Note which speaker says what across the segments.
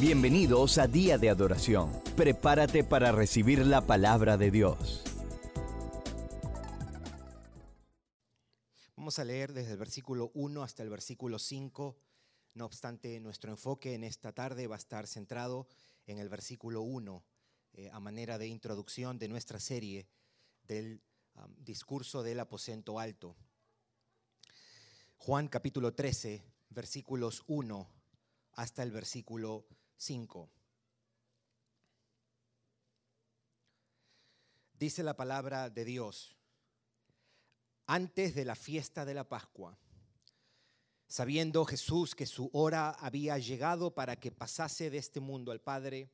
Speaker 1: Bienvenidos a Día de Adoración. Prepárate para recibir la palabra de Dios.
Speaker 2: Vamos a leer desde el versículo 1 hasta el versículo 5. No obstante, nuestro enfoque en esta tarde va a estar centrado en el versículo 1, eh, a manera de introducción de nuestra serie del discurso del aposento alto. Juan capítulo 13, versículos 1 hasta el versículo 5. Dice la palabra de Dios, antes de la fiesta de la Pascua, sabiendo Jesús que su hora había llegado para que pasase de este mundo al Padre,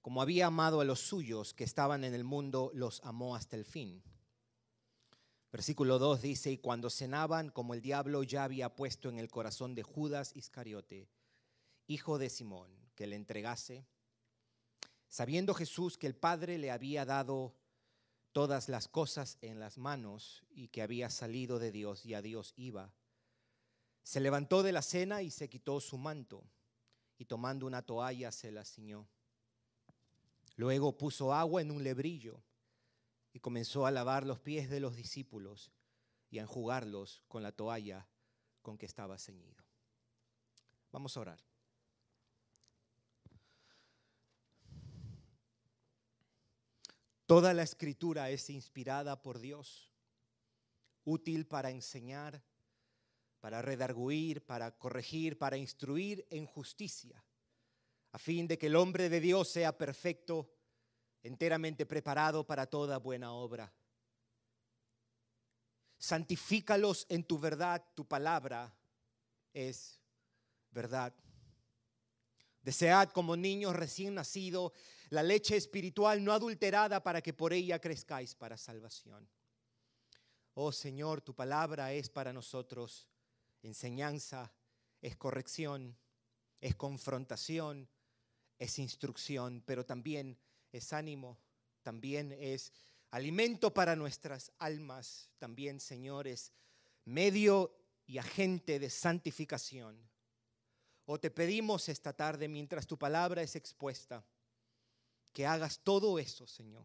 Speaker 2: como había amado a los suyos que estaban en el mundo, los amó hasta el fin. Versículo 2 dice, y cuando cenaban, como el diablo ya había puesto en el corazón de Judas Iscariote, hijo de Simón, que le entregase, sabiendo Jesús que el Padre le había dado todas las cosas en las manos y que había salido de Dios y a Dios iba, se levantó de la cena y se quitó su manto y tomando una toalla se la ciñó. Luego puso agua en un lebrillo y comenzó a lavar los pies de los discípulos y a enjugarlos con la toalla con que estaba ceñido. Vamos a orar. Toda la escritura es inspirada por Dios, útil para enseñar, para redarguir, para corregir, para instruir en justicia, a fin de que el hombre de Dios sea perfecto, enteramente preparado para toda buena obra. Santifícalos en tu verdad, tu palabra es verdad. Desead como niños recién nacidos la leche espiritual no adulterada para que por ella crezcáis para salvación. Oh Señor, tu palabra es para nosotros enseñanza, es corrección, es confrontación, es instrucción, pero también es ánimo, también es alimento para nuestras almas, también, Señor, es medio y agente de santificación. O te pedimos esta tarde, mientras tu palabra es expuesta, que hagas todo eso, Señor.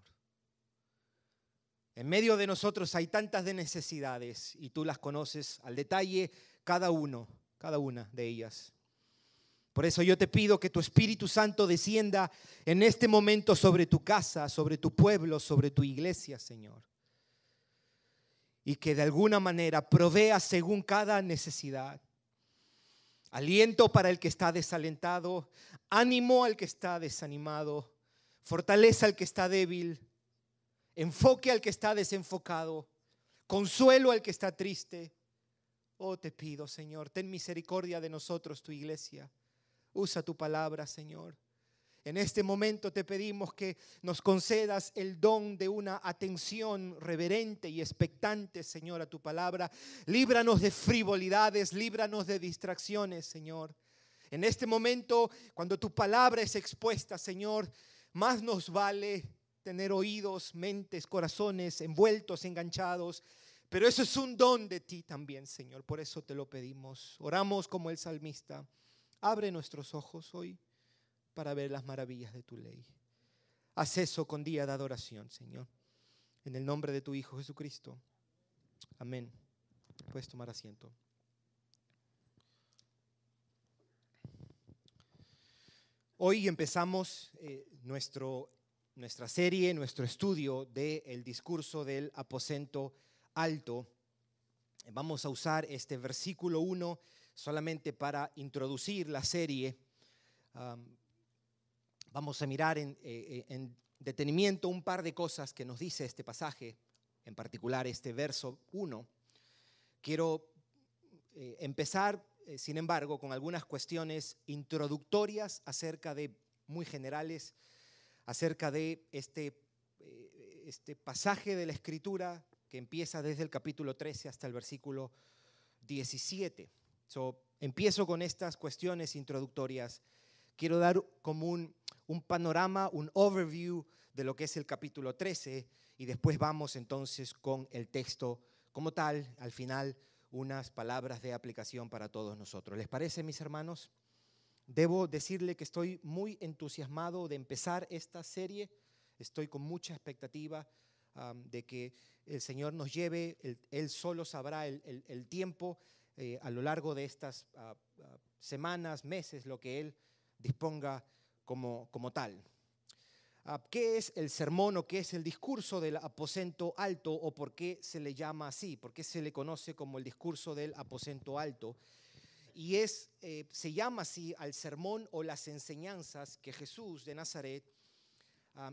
Speaker 2: En medio de nosotros hay tantas de necesidades y tú las conoces al detalle, cada uno, cada una de ellas. Por eso yo te pido que tu Espíritu Santo descienda en este momento sobre tu casa, sobre tu pueblo, sobre tu iglesia, Señor. Y que de alguna manera provea según cada necesidad. Aliento para el que está desalentado, ánimo al que está desanimado, fortaleza al que está débil, enfoque al que está desenfocado, consuelo al que está triste. Oh, te pido, Señor, ten misericordia de nosotros, tu iglesia. Usa tu palabra, Señor. En este momento te pedimos que nos concedas el don de una atención reverente y expectante, Señor, a tu palabra. Líbranos de frivolidades, líbranos de distracciones, Señor. En este momento, cuando tu palabra es expuesta, Señor, más nos vale tener oídos, mentes, corazones envueltos, enganchados. Pero eso es un don de ti también, Señor. Por eso te lo pedimos. Oramos como el salmista. Abre nuestros ojos hoy para ver las maravillas de tu ley. Haz eso con día de adoración, Señor. En el nombre de tu Hijo Jesucristo. Amén. Puedes tomar asiento. Hoy empezamos eh, nuestro, nuestra serie, nuestro estudio del discurso del aposento alto. Vamos a usar este versículo 1 solamente para introducir la serie. vamos a mirar en, eh, en detenimiento un par de cosas que nos dice este pasaje, en particular este verso 1. Quiero eh, empezar eh, sin embargo, con algunas cuestiones introductorias acerca de, muy generales, acerca de este, eh, este pasaje de la Escritura que empieza desde el capítulo 13 hasta el versículo 17. So, empiezo con estas cuestiones introductorias. Quiero dar como un, un panorama, un overview de lo que es el capítulo 13 y después vamos entonces con el texto como tal, al final unas palabras de aplicación para todos nosotros. ¿Les parece, mis hermanos? debo decirle que estoy muy entusiasmado de empezar esta serie. Estoy con mucha expectativa de que el Señor nos lleve, Él, solo sabrá el, tiempo eh, a lo largo de estas ah, ah, semanas, meses, lo que Él disponga como, como tal. Ah, ¿Qué es el sermón o qué es el discurso del aposento alto o por qué se le llama así? ¿Por qué se le conoce como el discurso del aposento alto? Y es, eh, se llama así al sermón o las enseñanzas que Jesús de Nazaret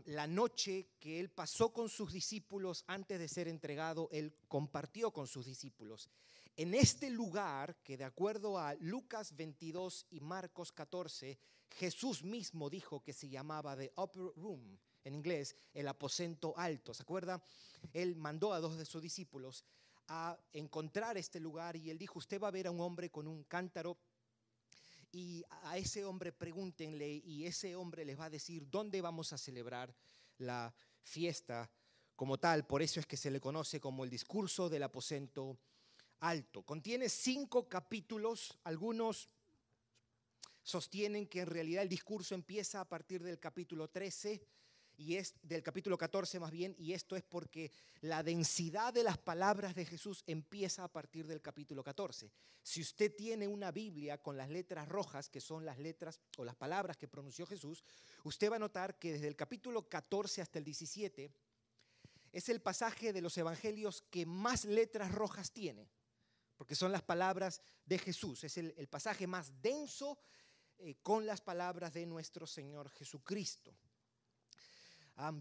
Speaker 2: la noche que él pasó con sus discípulos antes de ser entregado, él compartió con sus discípulos. En este lugar, que de acuerdo a Lucas 22 y Marcos 14, Jesús mismo dijo que se llamaba The Upper Room, en inglés, el aposento alto. ¿Se acuerda? Él mandó a dos de sus discípulos a encontrar este lugar y él dijo, usted va a ver a un hombre con un cántaro y a ese hombre pregúntenle y ese hombre les va a decir dónde vamos a celebrar la fiesta como tal. Por eso es que se le conoce como el discurso del aposento alto. Contiene cinco capítulos, algunos sostienen que en realidad el discurso empieza a partir del capítulo 13 y es del capítulo 14 más bien, y esto es porque la densidad de las palabras de Jesús empieza a partir del capítulo 14. Si usted tiene una Biblia con las letras rojas, que son las letras o las palabras que pronunció Jesús, usted va a notar que desde el capítulo 14 hasta el 17 es el pasaje de los evangelios que más letras rojas tiene, porque son las palabras de Jesús, es el, pasaje más denso eh, con las palabras de nuestro Señor Jesucristo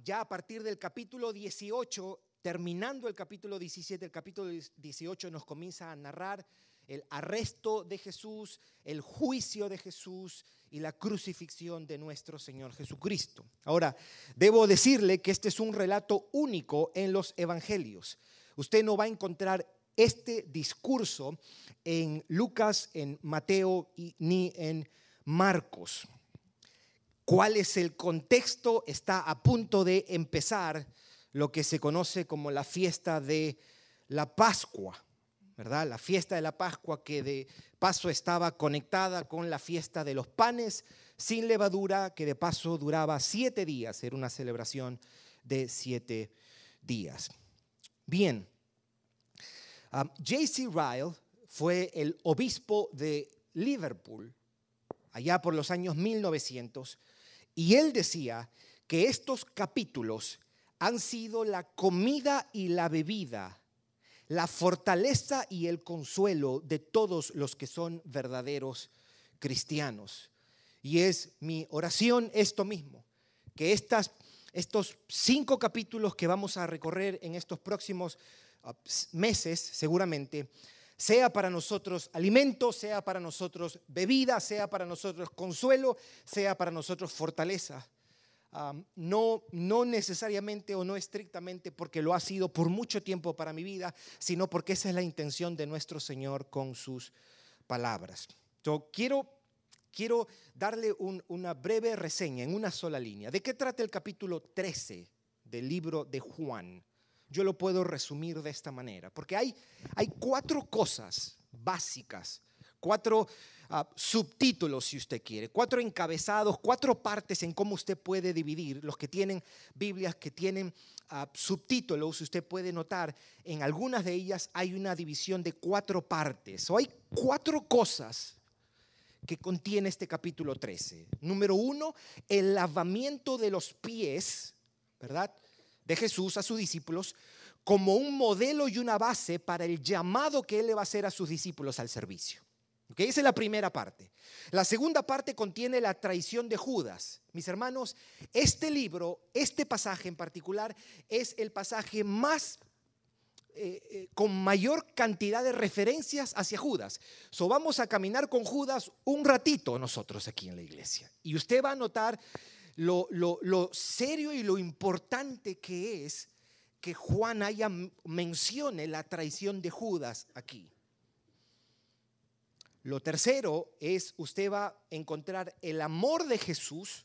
Speaker 2: ya a partir del capítulo 18, terminando el capítulo 17, el capítulo 18 nos comienza a narrar el arresto de Jesús, el juicio de Jesús y la crucifixión de nuestro Señor Jesucristo. Ahora, debo decirle que este es un relato único en los evangelios. Usted no va a encontrar este discurso en Lucas, en Mateo y, ni en Marcos cuál es el contexto, está a punto de empezar lo que se conoce como la fiesta de la Pascua, ¿verdad? La fiesta de la Pascua que de paso estaba conectada con la fiesta de los panes sin levadura, que de paso duraba siete días, era una celebración de siete días. Bien, J.C. Ryle fue el obispo de Liverpool allá por los años 1900 y él decía que estos capítulos han sido la comida y la bebida, la fortaleza y el consuelo de todos los que son verdaderos cristianos. Y es mi oración esto mismo, que estas, estos cinco capítulos que vamos a recorrer en estos próximos meses, seguramente, sea para nosotros alimento, sea para nosotros bebida, sea para nosotros consuelo, sea para nosotros fortaleza. no, no necesariamente o no estrictamente porque lo ha sido por mucho tiempo para mi vida, sino porque esa es la intención de nuestro Señor con sus palabras. Yo quiero, quiero darle una breve reseña en una sola línea. ¿De qué trata el capítulo 13 del libro de Juan? Yo lo puedo resumir de esta manera, porque hay, hay cuatro cosas básicas, cuatro ah, subtítulos, si usted quiere, cuatro encabezados, cuatro partes en cómo usted puede dividir. Los que tienen Biblias que tienen ah, subtítulos, usted puede notar, en algunas de ellas hay una división de cuatro partes, o hay cuatro cosas que contiene este capítulo 13. Número uno, el lavamiento de los pies, ¿verdad? De Jesús a sus discípulos como un modelo y una base para el llamado que Él le va a hacer a sus discípulos al servicio. ¿Okay? Esa es la primera parte. La segunda parte contiene la traición de Judas. Mis hermanos, este libro, este pasaje en particular, es el pasaje más eh, eh, con mayor cantidad de referencias hacia Judas. So vamos a caminar con Judas un ratito nosotros aquí en la iglesia. Y usted va a notar lo, serio y lo importante que es que Juan haya mencione la traición de Judas aquí. Lo tercero es, usted va a encontrar el amor de Jesús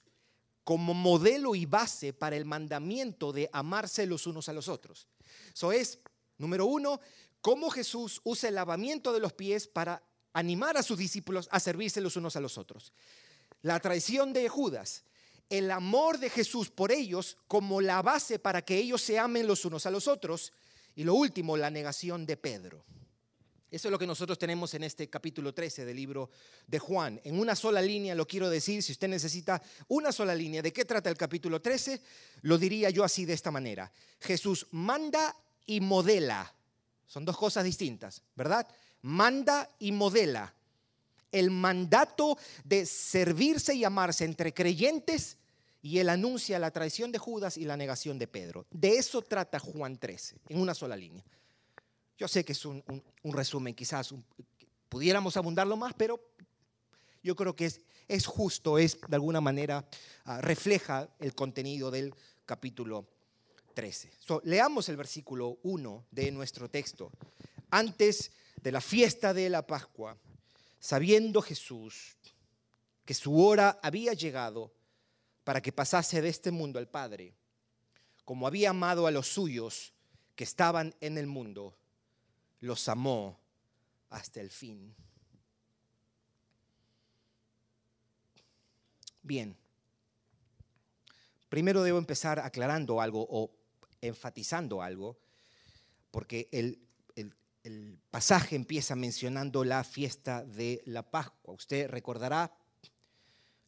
Speaker 2: como modelo y base para el mandamiento de amarse los unos a los otros. Eso es, número uno, cómo Jesús usa el lavamiento de los pies para animar a sus discípulos a servirse los unos a los otros. la traición de Judas, el amor de Jesús por ellos como la base para que ellos se amen los unos a los otros y lo último, la negación de Pedro. Eso es lo que nosotros tenemos en este capítulo 13 del libro de Juan. En una sola línea lo quiero decir, si usted necesita una sola línea, ¿de qué trata el capítulo 13? Lo diría yo así de esta manera. Jesús manda y modela. Son dos cosas distintas, ¿verdad? Manda y modela. El mandato de servirse y amarse entre creyentes y él anuncia la traición de Judas y la negación de Pedro. De eso trata Juan 13, en una sola línea. Yo sé que es un, resumen, quizás pudiéramos abundarlo más, pero yo creo que es, justo, es de alguna manera, ah, refleja el contenido del capítulo 13. leamos el versículo 1 de nuestro texto. Antes de la fiesta de la Pascua, sabiendo Jesús que su hora había llegado, para que pasase de este mundo al Padre, como había amado a los suyos que estaban en el mundo, los amó hasta el fin. Bien, primero debo empezar aclarando algo o enfatizando algo, porque el, el pasaje empieza mencionando la fiesta de la Pascua. Usted recordará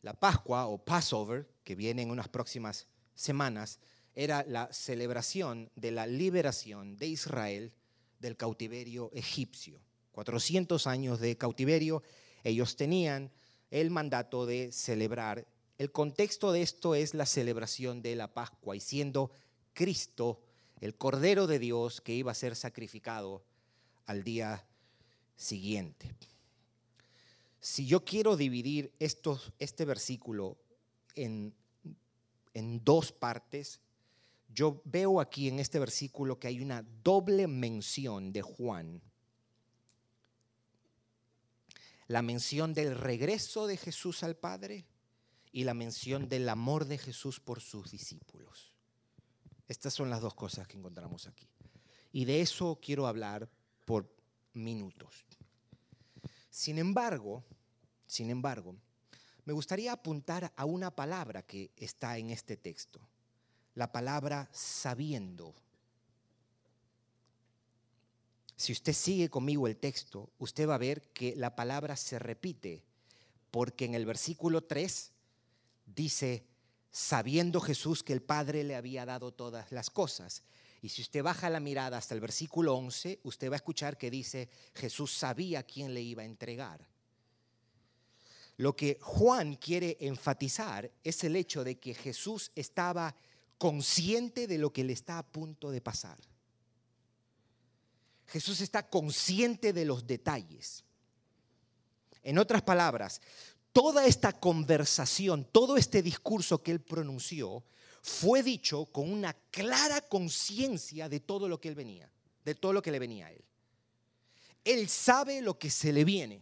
Speaker 2: la Pascua o Passover, que viene en unas próximas semanas, era la celebración de la liberación de Israel del cautiverio egipcio. 400 años de cautiverio, ellos tenían el mandato de celebrar. El contexto de esto es la celebración de la Pascua y siendo Cristo el Cordero de Dios que iba a ser sacrificado al día siguiente si yo quiero dividir este versículo en, en dos partes, yo veo aquí en este versículo que hay una doble mención de Juan. La mención del regreso de Jesús al Padre y la mención del amor de Jesús por sus discípulos. Estas son las dos cosas que encontramos aquí. Y de eso quiero hablar por minutos. Sin embargo, sin embargo, me gustaría apuntar a una palabra que está en este texto, la palabra sabiendo. Si usted sigue conmigo el texto, usted va a ver que la palabra se repite, porque en el versículo 3 dice, sabiendo Jesús que el Padre le había dado todas las cosas. Y si usted baja la mirada hasta el versículo 11, usted va a escuchar que dice, Jesús sabía quién le iba a entregar. Lo que Juan quiere enfatizar es el hecho de que Jesús estaba consciente de lo que le está a punto de pasar. Jesús está consciente de los detalles. En otras palabras, toda esta conversación, todo este discurso que él pronunció, fue dicho con una clara conciencia de todo lo que él venía, de todo lo que le venía a él. Él sabe lo que se le viene.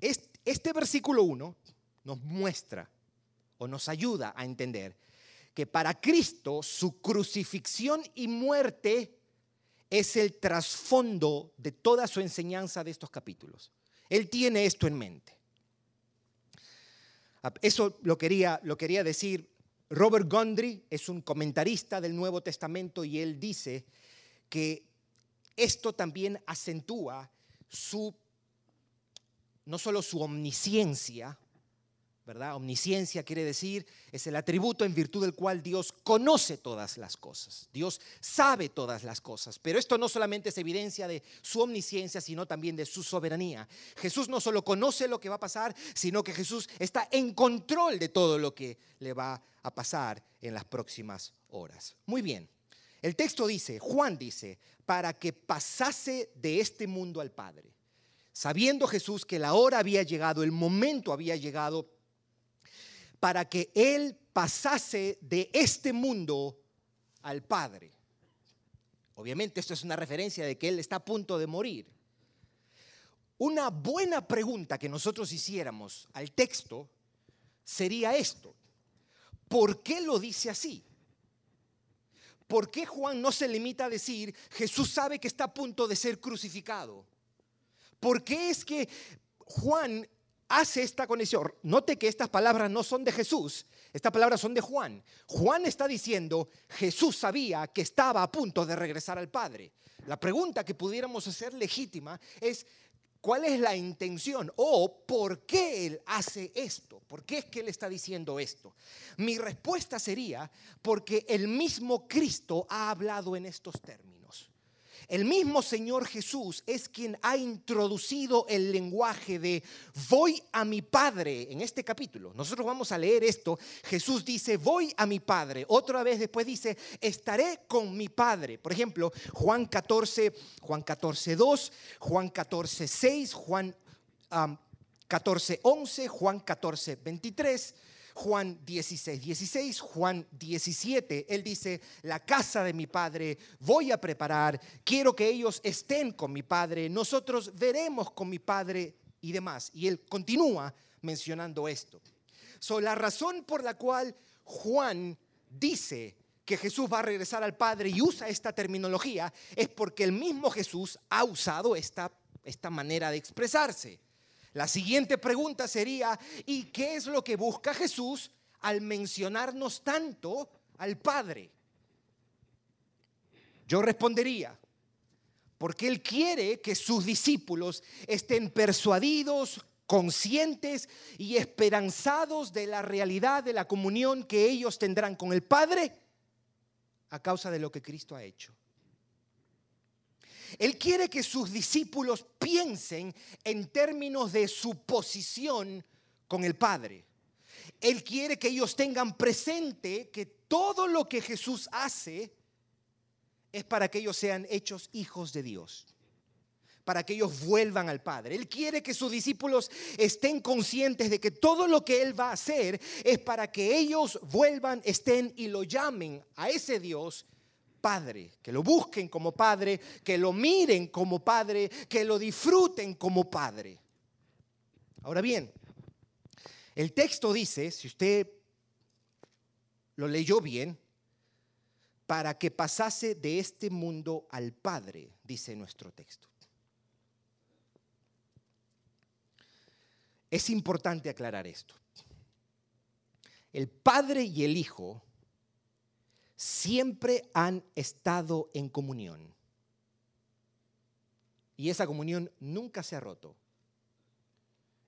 Speaker 2: Este versículo 1 nos muestra o nos ayuda a entender que para Cristo su crucifixión y muerte es el trasfondo de toda su enseñanza de estos capítulos. Él tiene esto en mente. Eso lo quería, lo quería decir. Robert Gondry es un comentarista del Nuevo Testamento y él dice que esto también acentúa su no solo su omnisciencia, ¿verdad? Omnisciencia quiere decir, es el atributo en virtud del cual Dios conoce todas las cosas. Dios sabe todas las cosas. Pero esto no solamente es evidencia de su omnisciencia, sino también de su soberanía. Jesús no solo conoce lo que va a pasar, sino que Jesús está en control de todo lo que le va a pasar en las próximas horas. Muy bien. El texto dice, Juan dice, para que pasase de este mundo al Padre sabiendo Jesús que la hora había llegado, el momento había llegado, para que Él pasase de este mundo al Padre. Obviamente esto es una referencia de que Él está a punto de morir. Una buena pregunta que nosotros hiciéramos al texto sería esto. ¿Por qué lo dice así? ¿Por qué Juan no se limita a decir, Jesús sabe que está a punto de ser crucificado? ¿Por qué es que Juan hace esta conexión? Note que estas palabras no son de Jesús, estas palabras son de Juan. Juan está diciendo, Jesús sabía que estaba a punto de regresar al Padre. La pregunta que pudiéramos hacer legítima es, ¿cuál es la intención o por qué Él hace esto? ¿Por qué es que Él está diciendo esto? Mi respuesta sería, porque el mismo Cristo ha hablado en estos términos. El mismo Señor Jesús es quien ha introducido el lenguaje de voy a mi Padre en este capítulo. Nosotros vamos a leer esto. Jesús dice, voy a mi Padre. Otra vez después dice, estaré con mi Padre. Por ejemplo, Juan 14, Juan 14, 2, Juan 14, 6, Juan 14, 11, Juan 14, 23. Juan 16, 16, Juan 17, él dice, la casa de mi padre voy a preparar, quiero que ellos estén con mi padre, nosotros veremos con mi padre y demás. Y él continúa mencionando esto. So, la razón por la cual Juan dice que Jesús va a regresar al Padre y usa esta terminología es porque el mismo Jesús ha usado esta, esta manera de expresarse. La siguiente pregunta sería, ¿y qué es lo que busca Jesús al mencionarnos tanto al Padre? Yo respondería, porque Él quiere que sus discípulos estén persuadidos, conscientes y esperanzados de la realidad de la comunión que ellos tendrán con el Padre a causa de lo que Cristo ha hecho. Él quiere que sus discípulos piensen en términos de su posición con el Padre. Él quiere que ellos tengan presente que todo lo que Jesús hace es para que ellos sean hechos hijos de Dios, para que ellos vuelvan al Padre. Él quiere que sus discípulos estén conscientes de que todo lo que Él va a hacer es para que ellos vuelvan, estén y lo llamen a ese Dios padre, que lo busquen como padre, que lo miren como padre, que lo disfruten como padre. Ahora bien, el texto dice, si usted lo leyó bien, para que pasase de este mundo al Padre, dice nuestro texto. Es importante aclarar esto. El Padre y el Hijo siempre han estado en comunión. Y esa comunión nunca se ha roto.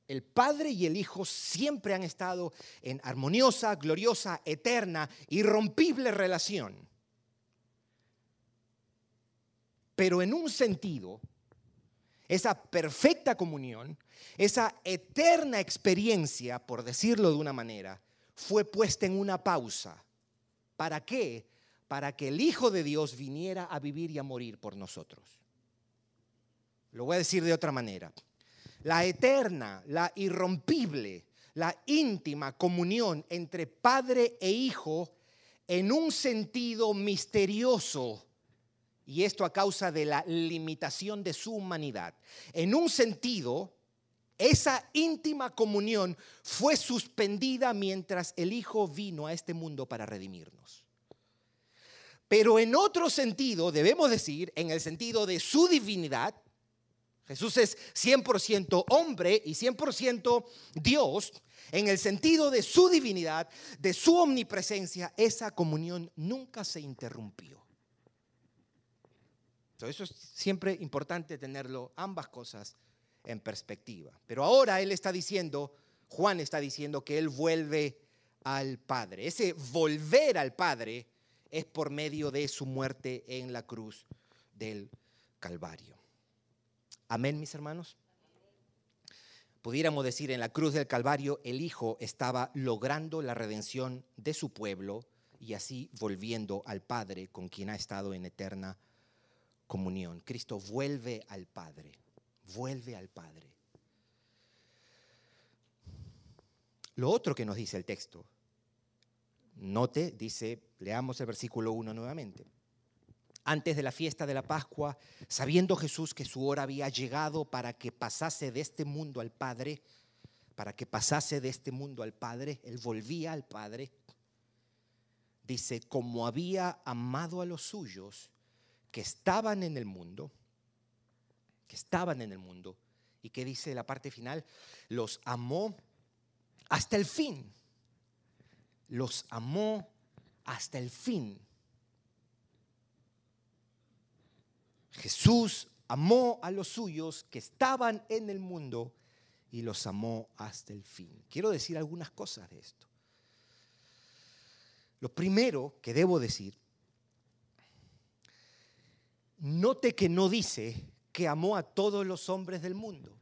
Speaker 2: El Padre y el Hijo siempre han estado en armoniosa, gloriosa, eterna, irrompible relación. Pero en un sentido, esa perfecta comunión, esa eterna experiencia, por decirlo de una manera, fue puesta en una pausa ¿Para qué? Para que el Hijo de Dios viniera a vivir y a morir por nosotros. Lo voy a decir de otra manera. La eterna, la irrompible, la íntima comunión entre Padre e Hijo en un sentido misterioso, y esto a causa de la limitación de su humanidad, en un sentido esa íntima comunión fue suspendida mientras el Hijo vino a este mundo para redimirnos. Pero en otro sentido, debemos decir, en el sentido de su divinidad, Jesús es 100% hombre y 100% Dios, en el sentido de su divinidad, de su omnipresencia, esa comunión nunca se interrumpió. Eso es siempre importante tenerlo, ambas cosas en perspectiva. Pero ahora Él está diciendo, Juan está diciendo que Él vuelve al Padre. Ese volver al Padre es por medio de su muerte en la cruz del Calvario. Amén, mis hermanos. Pudiéramos decir, en la cruz del Calvario el Hijo estaba logrando la redención de su pueblo y así volviendo al Padre con quien ha estado en eterna comunión. Cristo vuelve al Padre vuelve al Padre. Lo otro que nos dice el texto, note, dice, leamos el versículo 1 nuevamente. Antes de la fiesta de la Pascua, sabiendo Jesús que su hora había llegado para que pasase de este mundo al Padre, para que pasase de este mundo al Padre, él volvía al Padre. Dice, como había amado a los suyos que estaban en el mundo, estaban en el mundo, ¿Y qué dice la parte final? Los amó hasta el fin. Los amó hasta el fin. Jesús amó a los suyos que estaban en el mundo y los amó hasta el fin. Quiero decir algunas cosas de esto. Lo primero que debo decir, note que no dice que amó a todos los hombres del mundo.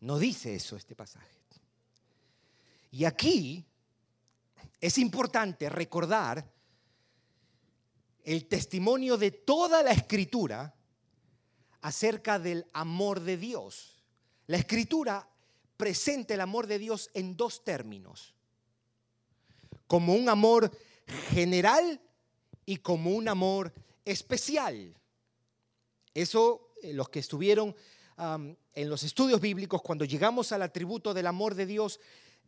Speaker 2: No dice eso este pasaje. Y aquí es importante recordar el testimonio de toda la escritura acerca del amor de Dios. La escritura presenta el amor de Dios en dos términos, como un amor general y como un amor especial. Eso, eh, los que estuvieron en los estudios bíblicos, cuando llegamos al atributo del amor de Dios,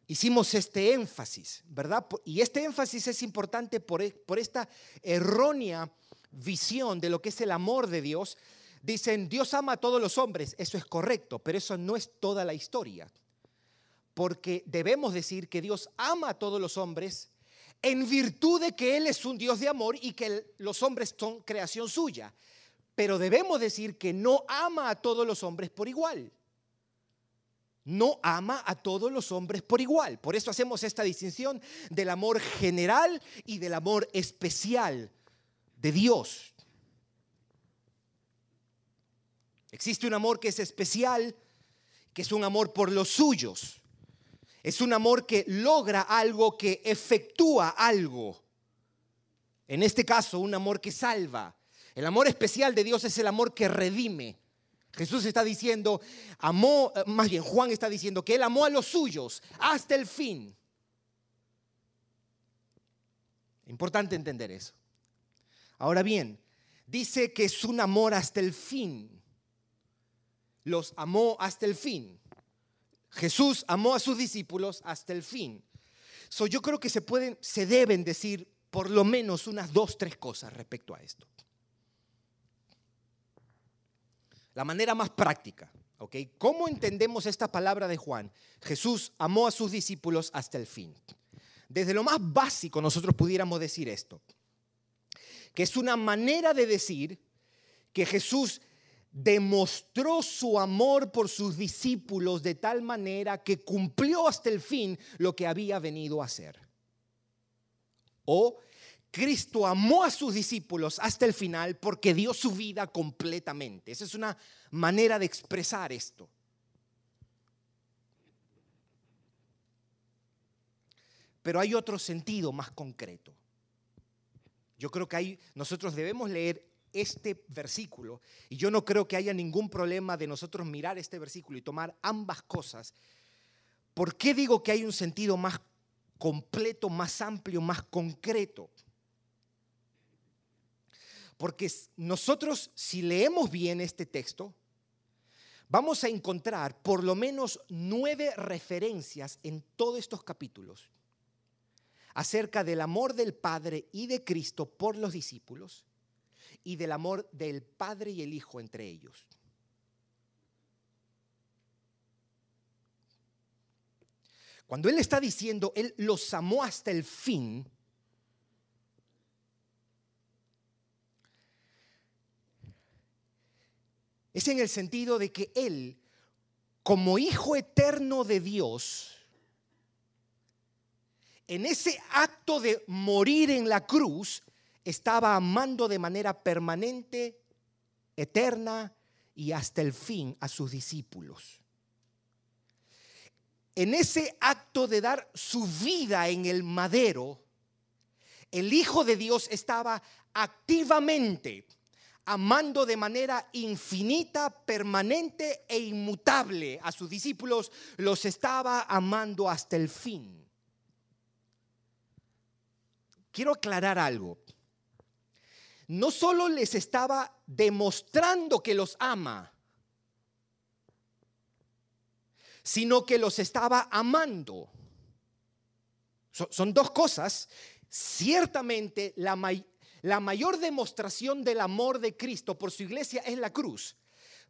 Speaker 2: hicimos este énfasis, ¿verdad? Y este énfasis es importante por, e, por esta errónea visión de lo que es el amor de Dios. Dicen, Dios ama a todos los hombres, eso es correcto, pero eso no es toda la historia. Porque debemos decir que Dios ama a todos los hombres en virtud de que Él es un Dios de amor y que los hombres son creación suya. Pero debemos decir que no ama a todos los hombres por igual. No ama a todos los hombres por igual. Por eso hacemos esta distinción del amor general y del amor especial de Dios. Existe un amor que es especial, que es un amor por los suyos. Es un amor que logra algo, que efectúa algo. En este caso, un amor que salva. El amor especial de Dios es el amor que redime. Jesús está diciendo, amó, más bien Juan está diciendo que él amó a los suyos hasta el fin. Importante entender eso. Ahora bien, dice que es un amor hasta el fin. Los amó hasta el fin. Jesús amó a sus discípulos hasta el fin. So, yo creo que se pueden, se deben decir por lo menos unas dos, tres cosas respecto a esto. La manera más práctica, ¿ok? ¿Cómo entendemos esta palabra de Juan? Jesús amó a sus discípulos hasta el fin. Desde lo más básico nosotros pudiéramos decir esto, que es una manera de decir que Jesús demostró su amor por sus discípulos de tal manera que cumplió hasta el fin lo que había venido a hacer. O Cristo amó a sus discípulos hasta el final porque dio su vida completamente. Esa es una manera de expresar esto. Pero hay otro sentido más concreto. Yo creo que hay, nosotros debemos leer este versículo. Y yo no creo que haya ningún problema de nosotros mirar este versículo y tomar ambas cosas. ¿Por qué digo que hay un sentido más completo, más amplio, más concreto? Porque nosotros, si leemos bien este texto, vamos a encontrar por lo menos nueve referencias en todos estos capítulos acerca del amor del Padre y de Cristo por los discípulos y del amor del Padre y el Hijo entre ellos. Cuando Él está diciendo, Él los amó hasta el fin, es en el sentido de que Él, como Hijo eterno de Dios, en ese acto de morir en la cruz, estaba amando de manera permanente, eterna y hasta el fin a sus discípulos. En ese acto de dar su vida en el madero, el Hijo de Dios estaba activamente amando de manera infinita, permanente e inmutable a sus discípulos, los estaba amando hasta el fin. Quiero aclarar algo no solo les estaba demostrando que los ama, sino que los estaba amando. Son, dos cosas. Ciertamente la, la mayor demostración del amor de Cristo por su iglesia es la cruz.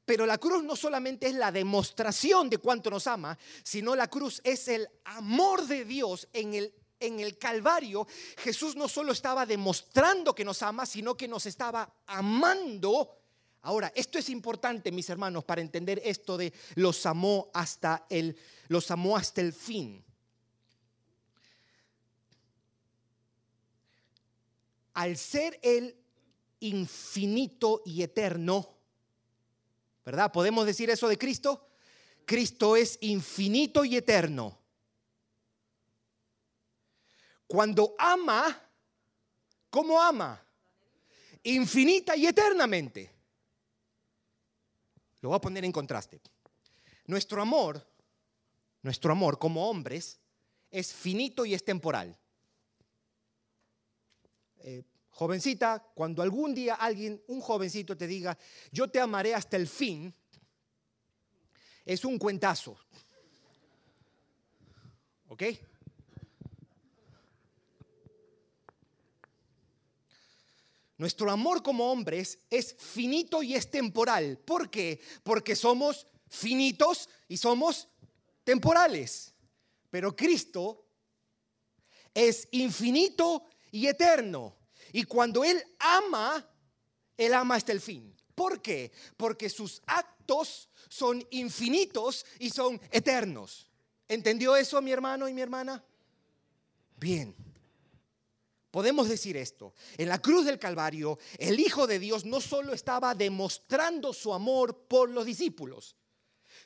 Speaker 2: Pero la cruz no solamente es la demostración de cuánto nos ama, sino la cruz es el amor de Dios en el en el Calvario, Jesús no solo estaba demostrando que nos ama, sino que nos estaba amando. Ahora, esto es importante, mis hermanos, para entender esto de los amó hasta el, los amó hasta el fin. Al ser el infinito y eterno, ¿verdad? ¿Podemos decir eso de Cristo? Cristo es infinito y eterno. Cuando ama, ¿cómo ama? Infinita y eternamente. Lo voy a poner en contraste. Nuestro amor, nuestro amor como hombres, es finito y es temporal. Eh, jovencita, cuando algún día alguien, un jovencito te diga, yo te amaré hasta el fin, es un cuentazo. ¿Ok? Nuestro amor como hombres es finito y es temporal. ¿Por qué? Porque somos finitos y somos temporales. Pero Cristo es infinito y eterno. Y cuando Él ama, Él ama hasta el fin. ¿Por qué? Porque sus actos son infinitos y son eternos. ¿Entendió eso mi hermano y mi hermana? Bien. Podemos decir esto, en la cruz del Calvario, el Hijo de Dios no solo estaba demostrando su amor por los discípulos,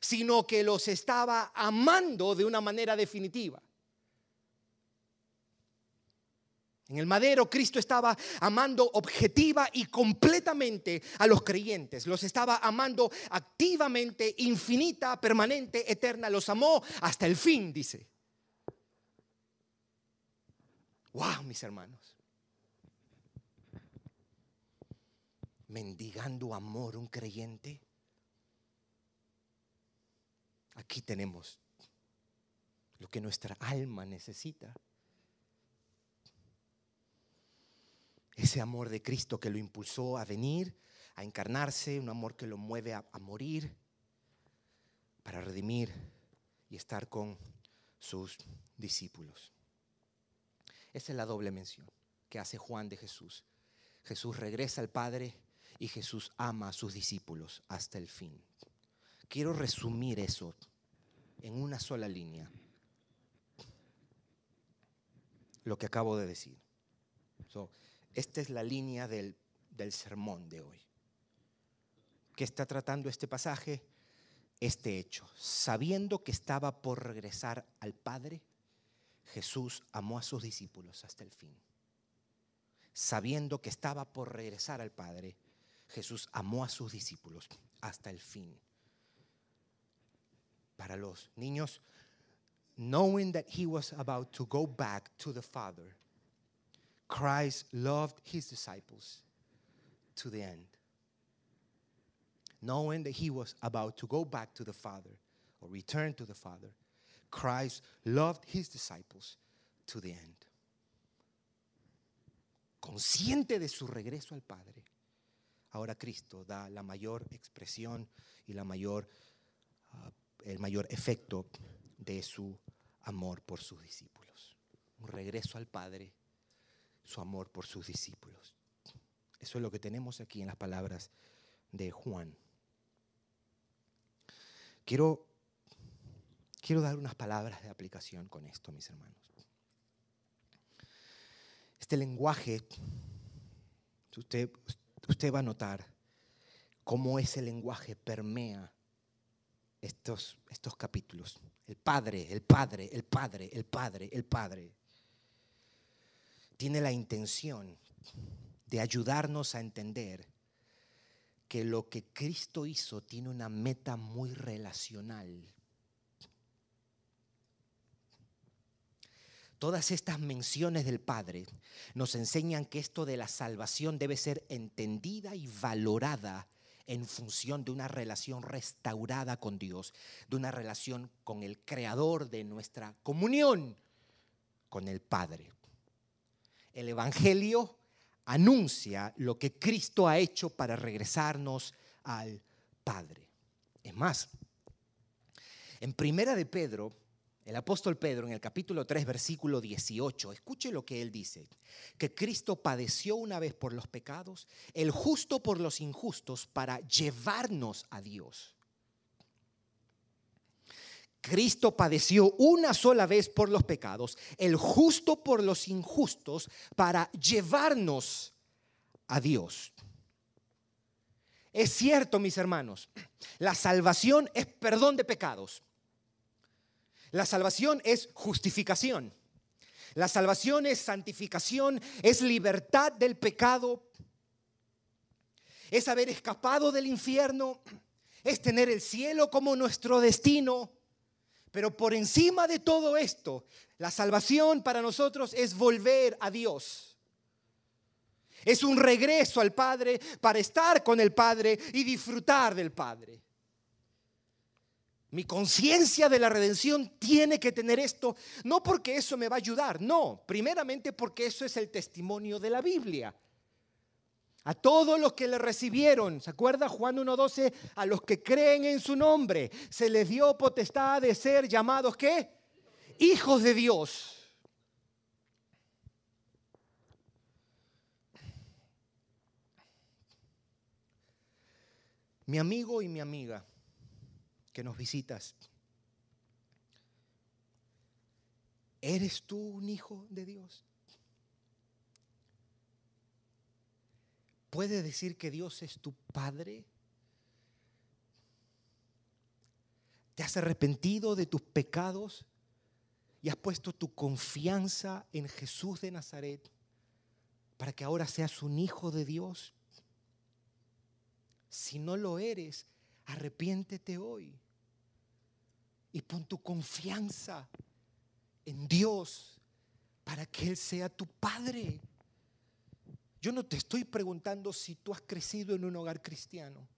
Speaker 2: sino que los estaba amando de una manera definitiva. En el madero Cristo estaba amando objetiva y completamente a los creyentes. Los estaba amando activamente, infinita, permanente, eterna. Los amó hasta el fin, dice. Wow, mis hermanos. Mendigando amor un creyente. Aquí tenemos lo que nuestra alma necesita. Ese amor de Cristo que lo impulsó a venir, a encarnarse, un amor que lo mueve a, a morir para redimir y estar con sus discípulos. Esa es la doble mención que hace Juan de Jesús. Jesús regresa al Padre y Jesús ama a sus discípulos hasta el fin. Quiero resumir eso en una sola línea. Lo que acabo de decir. esta es la línea del, del sermón de hoy. ¿Qué está tratando este pasaje? Este hecho. Sabiendo que estaba por regresar al Padre, Jesús amó a sus discípulos hasta el fin. Sabiendo que estaba por regresar al Padre, Jesús amó a sus discípulos hasta el fin. Para los niños, knowing that he was about to go back to the Father, Christ loved his disciples to the end. Knowing that he was about to go back to the Father or return to the Father, Christ loved his disciples to the end. Consciente de su regreso al Padre, ahora Cristo da la mayor expresión y la mayor, uh, el mayor efecto de su amor por sus discípulos. Un regreso al Padre, su amor por sus discípulos. Eso es lo que tenemos aquí en las palabras de Juan. Quiero Quiero dar unas palabras de aplicación con esto, mis hermanos. Este lenguaje, usted, usted va a notar cómo ese lenguaje permea estos, estos capítulos. El Padre, el Padre, el Padre, el Padre, el Padre. Tiene la intención de ayudarnos a entender que lo que Cristo hizo tiene una meta muy relacional Todas estas menciones del Padre nos enseñan que esto de la salvación debe ser entendida y valorada en función de una relación restaurada con Dios, de una relación con el creador de nuestra comunión con el Padre. El Evangelio anuncia lo que Cristo ha hecho para regresarnos al Padre. Es más, en Primera de Pedro, el apóstol Pedro en el capítulo 3, versículo 18, escuche lo que él dice, que Cristo padeció una vez por los pecados, el justo por los injustos, para llevarnos a Dios. Cristo padeció una sola vez por los pecados, el justo por los injustos, para llevarnos a Dios. Es cierto, mis hermanos, la salvación es perdón de pecados. La salvación es justificación. La salvación es santificación, es libertad del pecado, es haber escapado del infierno, es tener el cielo como nuestro destino. Pero por encima de todo esto, la salvación para nosotros es volver a Dios. Es un regreso al Padre para estar con el Padre y disfrutar del Padre. Mi conciencia de la redención tiene que tener esto, no porque eso me va a ayudar, no, primeramente porque eso es el testimonio de la Biblia. A todos los que le recibieron, ¿se acuerda Juan 1.12? A los que creen en su nombre, se les dio potestad de ser llamados, ¿qué? Hijos de Dios. Mi amigo y mi amiga que nos visitas. ¿Eres tú un hijo de Dios? ¿Puedes decir que Dios es tu Padre? ¿Te has arrepentido de tus pecados y has puesto tu confianza en Jesús de Nazaret para que ahora seas un hijo de Dios? Si no lo eres, arrepiéntete hoy y pon tu confianza en Dios para que Él sea tu Padre. Yo no te estoy preguntando si tú has crecido en un hogar cristiano,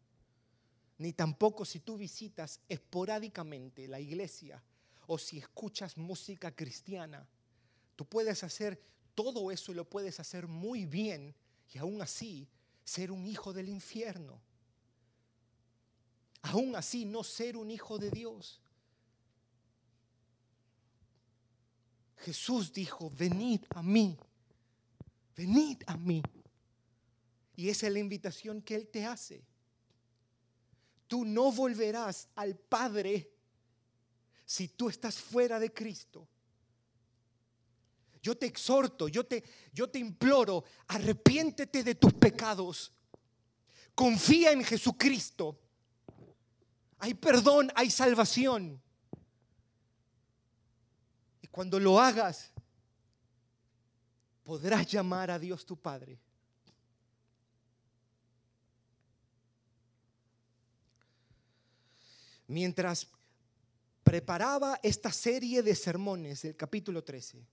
Speaker 2: ni tampoco si tú visitas esporádicamente la iglesia o si escuchas música cristiana. Tú puedes hacer todo eso y lo puedes hacer muy bien y aún así ser un hijo del infierno. Aún así no ser un hijo de Dios. Jesús dijo, venid a mí, venid a mí. Y esa es la invitación que Él te hace. Tú no volverás al Padre si tú estás fuera de Cristo. Yo te exhorto, yo te, yo te imploro, arrepiéntete de tus pecados. Confía en Jesucristo. Hay perdón, hay salvación. Cuando lo hagas, podrás llamar a Dios tu Padre. Mientras preparaba esta serie de sermones del capítulo 13,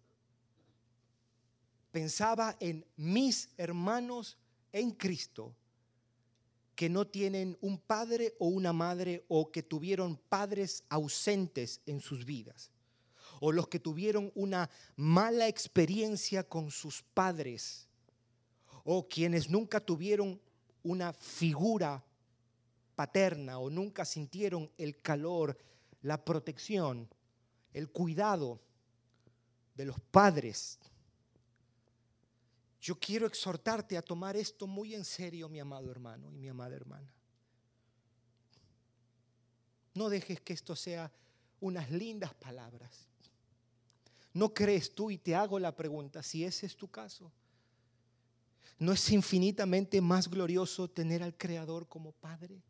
Speaker 2: pensaba en mis hermanos en Cristo que no tienen un padre o una madre o que tuvieron padres ausentes en sus vidas o los que tuvieron una mala experiencia con sus padres o quienes nunca tuvieron una figura paterna o nunca sintieron el calor, la protección, el cuidado de los padres. Yo quiero exhortarte a tomar esto muy en serio, mi amado hermano y mi amada hermana. No dejes que esto sea unas lindas palabras. ¿No crees tú? Y te hago la pregunta, si ese es tu caso. ¿No es infinitamente más glorioso tener al Creador como Padre?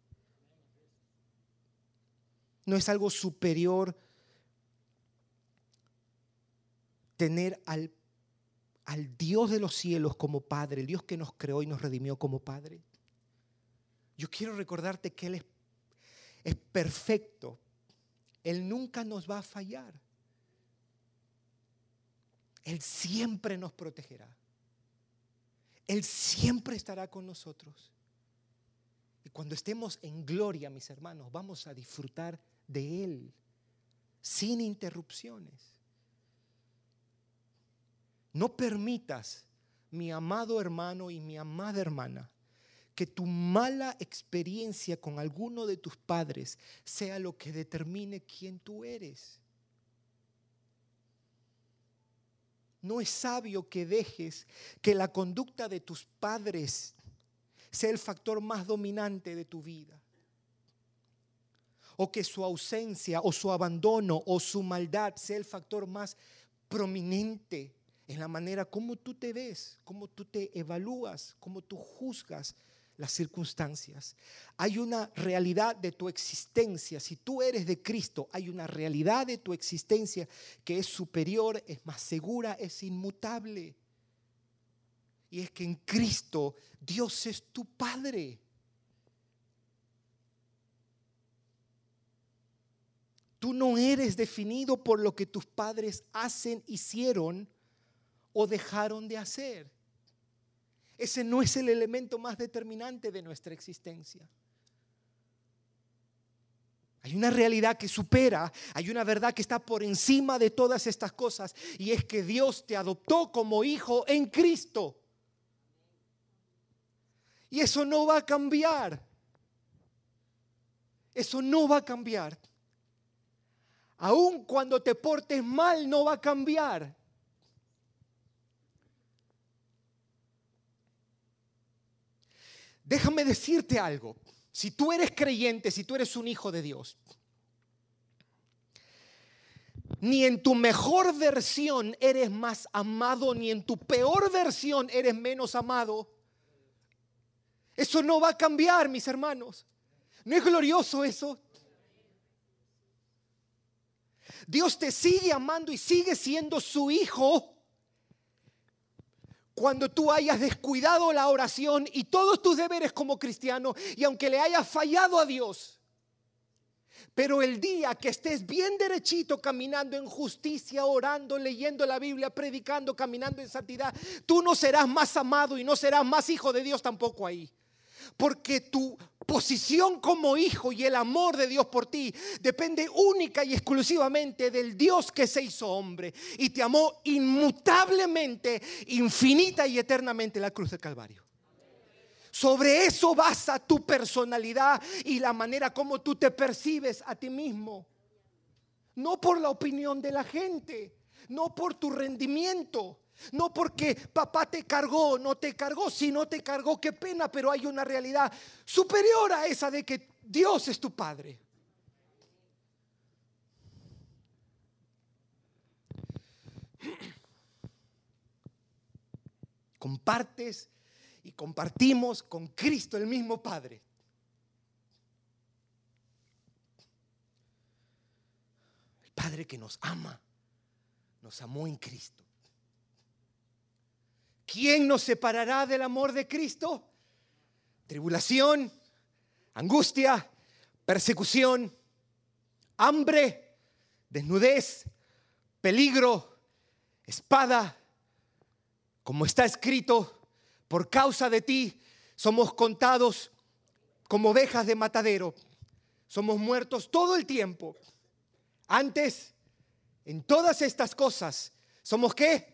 Speaker 2: ¿No es algo superior tener al, al Dios de los cielos como Padre, el Dios que nos creó y nos redimió como Padre? Yo quiero recordarte que Él es, es perfecto. Él nunca nos va a fallar. Él siempre nos protegerá. Él siempre estará con nosotros. Y cuando estemos en gloria, mis hermanos, vamos a disfrutar de Él sin interrupciones. No permitas mi amado hermano y mi amada hermana, que tu mala experiencia con alguno de tus padres sea lo que determine quién tú eres. No es sabio que dejes que la conducta de tus padres sea el factor más dominante de tu vida. O que su ausencia o su abandono o su maldad sea el factor más prominente en la manera como tú te ves, como tú te evalúas, como tú juzgas las circunstancias. Hay una realidad de tu existencia. Si tú eres de Cristo, hay una realidad de tu existencia que es superior, es más segura, es inmutable. Y es que en Cristo Dios es tu Padre. Tú no eres definido por lo que tus padres hacen, hicieron o dejaron de hacer. Ese no es el elemento más determinante de nuestra existencia. Hay una realidad que supera, hay una verdad que está por encima de todas estas cosas y es que Dios te adoptó como hijo en Cristo. Y eso no va a cambiar. Eso no va a cambiar. Aun cuando te portes mal, no va a cambiar. Déjame decirte algo. Si tú eres creyente, si tú eres un hijo de Dios, ni en tu mejor versión eres más amado, ni en tu peor versión eres menos amado. Eso no va a cambiar, mis hermanos. ¿No es glorioso eso? Dios te sigue amando y sigue siendo su hijo cuando tú hayas descuidado la oración y todos tus deberes como cristiano y aunque le hayas fallado a Dios. Pero el día que estés bien derechito caminando en justicia, orando, leyendo la Biblia, predicando, caminando en santidad, tú no serás más amado y no serás más hijo de Dios tampoco ahí. Porque tu posición como hijo y el amor de Dios por ti depende única y exclusivamente del Dios que se hizo hombre y te amó inmutablemente, infinita y eternamente en la cruz del Calvario. Sobre eso basa tu personalidad y la manera como tú te percibes a ti mismo. No por la opinión de la gente, no por tu rendimiento, no porque papá te cargó, no te cargó, si no te cargó, qué pena, pero hay una realidad superior a esa de que Dios es tu Padre. Compartes y compartimos con Cristo el mismo Padre. El Padre que nos ama, nos amó en Cristo. ¿Quién nos separará del amor de Cristo? Tribulación, angustia, persecución, hambre, desnudez, peligro, espada. Como está escrito, por causa de ti somos contados como ovejas de matadero. Somos muertos todo el tiempo. Antes, en todas estas cosas, ¿somos qué?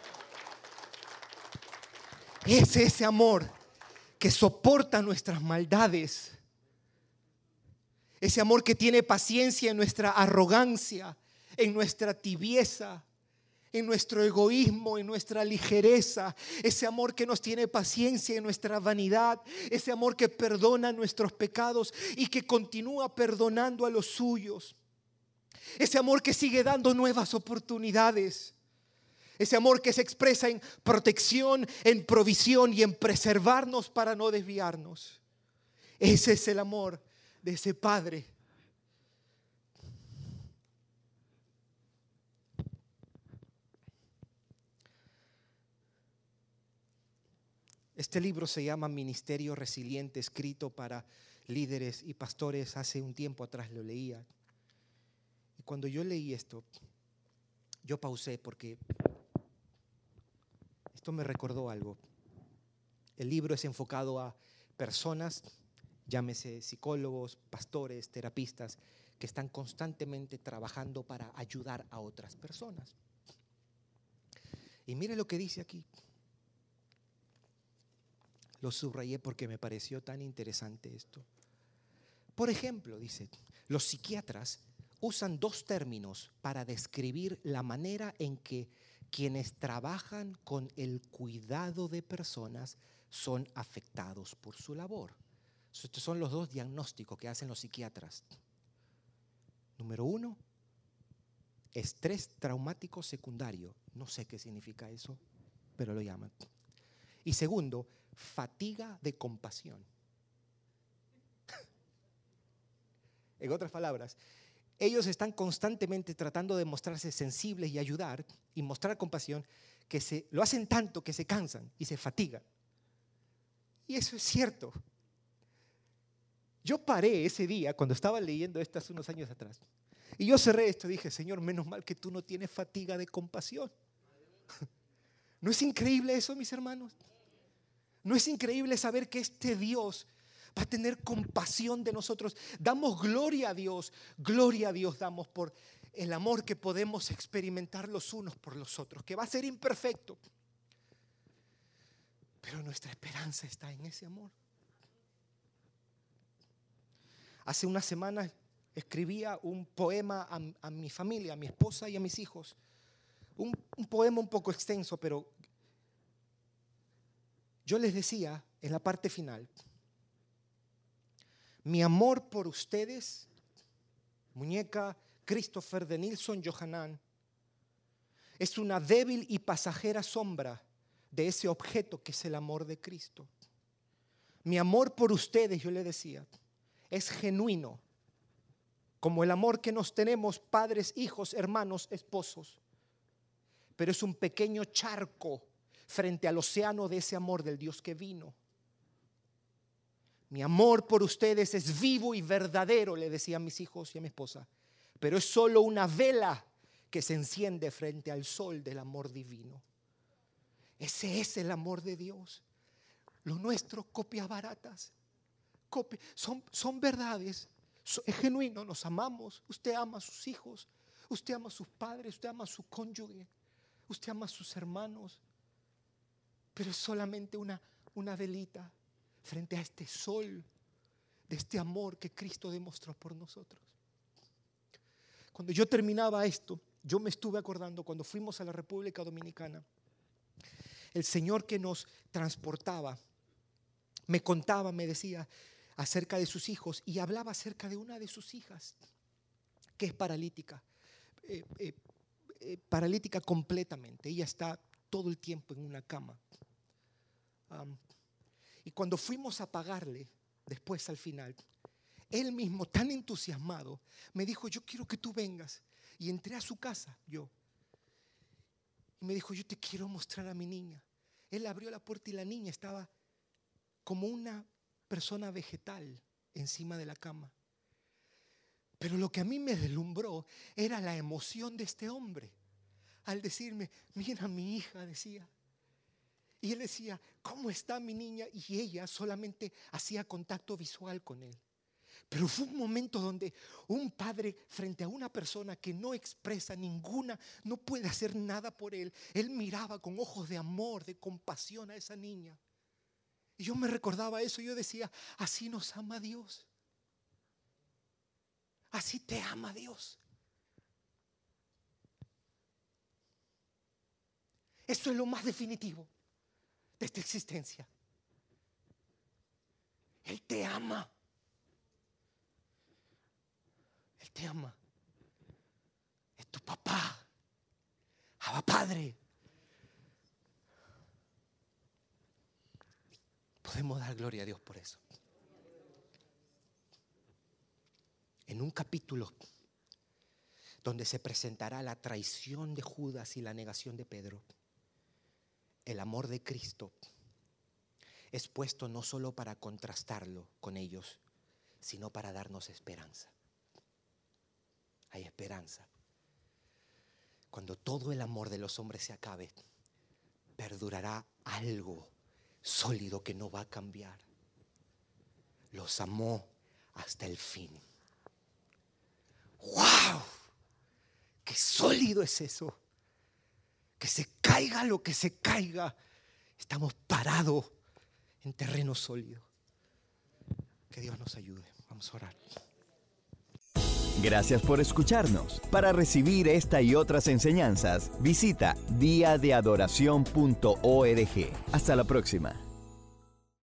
Speaker 2: Es ese amor que soporta nuestras maldades. Ese amor que tiene paciencia en nuestra arrogancia, en nuestra tibieza, en nuestro egoísmo, en nuestra ligereza, ese amor que nos tiene paciencia en nuestra vanidad, ese amor que perdona nuestros pecados y que continúa perdonando a los suyos, ese amor que sigue dando nuevas oportunidades. Ese amor que se expresa en protección, en provisión y en preservarnos para no desviarnos. Ese es el amor de ese Padre. Este libro se llama Ministerio Resiliente, escrito para líderes y pastores. Hace un tiempo atrás lo leía. Y cuando yo leí esto, yo pausé porque esto me recordó algo. El libro es enfocado a personas, llámese psicólogos, pastores, terapistas, que están constantemente trabajando para ayudar a otras personas. Y mire lo que dice aquí. Lo subrayé porque me pareció tan interesante esto. Por ejemplo, dice, los psiquiatras usan dos términos para describir la manera en que quienes trabajan con el cuidado de personas son afectados por su labor. Estos son los dos diagnósticos que hacen los psiquiatras. Número uno, estrés traumático secundario. No sé qué significa eso, pero lo llaman. Y segundo, fatiga de compasión. en otras palabras, ellos están constantemente tratando de mostrarse sensibles y ayudar y mostrar compasión, que se, lo hacen tanto que se cansan y se fatigan. Y eso es cierto. Yo paré ese día cuando estaba leyendo esto hace unos años atrás. Y yo cerré esto y dije, Señor, menos mal que tú no tienes fatiga de compasión. ¿No es increíble eso, mis hermanos? ¿No es increíble saber que este Dios va a tener compasión de nosotros. Damos gloria a Dios, gloria a Dios damos por el amor que podemos experimentar los unos por los otros, que va a ser imperfecto. Pero nuestra esperanza está en ese amor. Hace unas semanas escribía un poema a, mi familia, a mi esposa y a mis hijos. un poema un poco extenso, pero yo les decía en la parte final, mi amor por ustedes, muñeca Christopher de Nilsson Johanan, es una débil y pasajera sombra de ese objeto que es el amor de Cristo. Mi amor por ustedes, yo le decía, es genuino, como el amor que nos tenemos padres, hijos, hermanos, esposos. Pero es un pequeño charco frente al océano de ese amor del Dios que vino. Mi amor por ustedes es vivo y verdadero, le decía a mis hijos y a mi esposa, pero es solo una vela que se enciende frente al sol del amor divino. Ese es el amor de Dios. Lo nuestro, copias baratas. son, son verdades. Es genuino, nos amamos. Usted ama a sus hijos. Usted ama a sus padres. Usted ama a su cónyuge. Usted ama a sus hermanos. Pero es solamente una, una velita frente a este sol de este amor que Cristo demostró por nosotros. Cuando yo terminaba esto, yo me estuve acordando cuando fuimos a la República Dominicana, el Señor que nos transportaba me contaba, me decía acerca de sus hijos y hablaba acerca de una de sus hijas que es paralítica, eh, eh, eh, paralítica completamente. Ella está todo el tiempo en una cama. Y cuando fuimos a pagarle, después al final, él mismo, tan entusiasmado, me dijo, yo quiero que tú vengas. Y entré a su casa, yo. Y me dijo, yo te quiero mostrar a mi niña. Él abrió la puerta y la niña estaba como una persona vegetal encima de la cama. Pero lo que a mí me deslumbró era la emoción de este hombre. Al decirme, mira mi hija, decía, y él decía, ¿cómo está mi niña? Y ella solamente hacía contacto visual con él. Pero fue un momento donde un padre frente a una persona que no expresa ninguna, no puede hacer nada por él, él miraba con ojos de amor, de compasión a esa niña. Y yo me recordaba eso y yo decía, así nos ama Dios. Así te ama Dios. Eso es lo más definitivo de esta existencia. Él te ama. Él te ama. Es tu papá. Abba Padre. Podemos dar gloria a Dios por eso. En un capítulo donde se presentará la traición de Judas y la negación de Pedro el amor de Cristo es puesto no solo para contrastarlo con ellos, sino para darnos esperanza. Hay esperanza. Cuando todo el amor de los hombres se acabe, perdurará algo sólido que no va a cambiar. Los amó hasta el fin. ¡Wow! ¡Qué sólido es eso! Que se caiga lo que se caiga. Estamos parados en terreno sólido. Que Dios nos ayude. Vamos a orar.
Speaker 1: Gracias por escucharnos. Para recibir esta y otras enseñanzas, visita diadeadoración.org. Hasta la próxima.